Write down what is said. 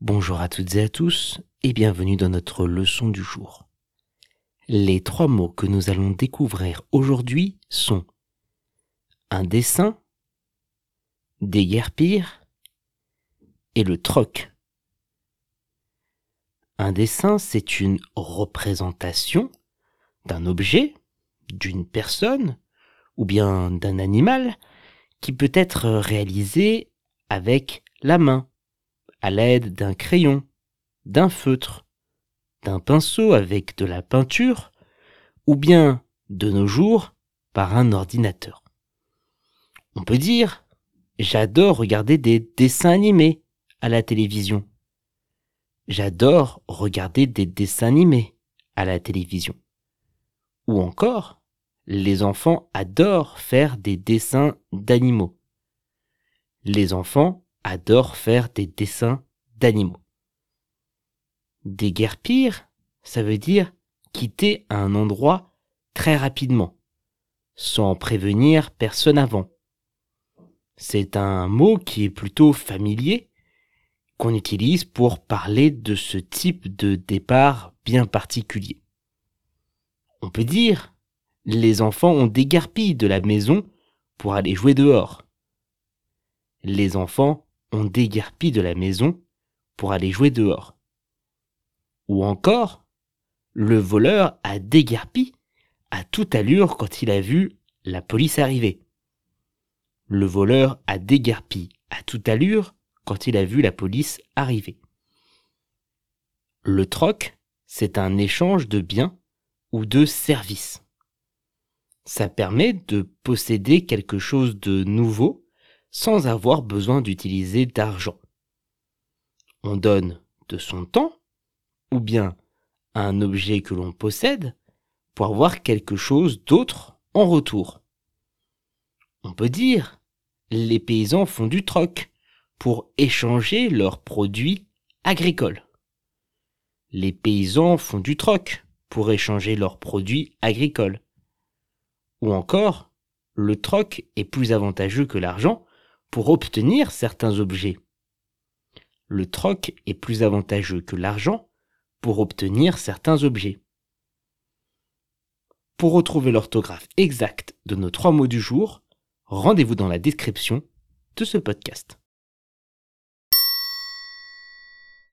Bonjour à toutes et à tous et bienvenue dans notre leçon du jour. Les trois mots que nous allons découvrir aujourd'hui sont un dessin, déguerpir et le troc. Un dessin, c'est une représentation d'un objet, d'une personne ou bien d'un animal qui peut être réalisé avec la main, à l'aide d'un crayon, d'un feutre, d'un pinceau avec de la peinture, ou bien, de nos jours, par un ordinateur. On peut dire, j'adore regarder des dessins animés à la télévision. J'adore regarder des dessins animés à la télévision. Ou encore, les enfants adorent faire des dessins d'animaux. Les enfants adorent faire des dessins d'animaux. Déguerpir, ça veut dire quitter un endroit très rapidement, sans prévenir personne avant. C'est un mot qui est plutôt familier, qu'on utilise pour parler de ce type de départ bien particulier. On peut dire les enfants ont déguerpi de la maison pour aller jouer dehors. Les enfants ont déguerpi de la maison pour aller jouer dehors. Ou encore, le voleur a déguerpi à toute allure quand il a vu la police arriver. Le voleur a déguerpi à toute allure quand il a vu la police arriver. Le troc, c'est un échange de biens ou de services ça permet de posséder quelque chose de nouveau sans avoir besoin d'utiliser d'argent. On donne de son temps ou bien un objet que l'on possède pour avoir quelque chose d'autre en retour. On peut dire les paysans font du troc pour échanger leurs produits agricoles. Les paysans font du troc pour échanger leurs produits agricoles. Ou encore, le troc est plus avantageux que l'argent pour obtenir certains objets. Le troc est plus avantageux que l'argent pour obtenir certains objets. Pour retrouver l'orthographe exacte de nos trois mots du jour, rendez-vous dans la description de ce podcast.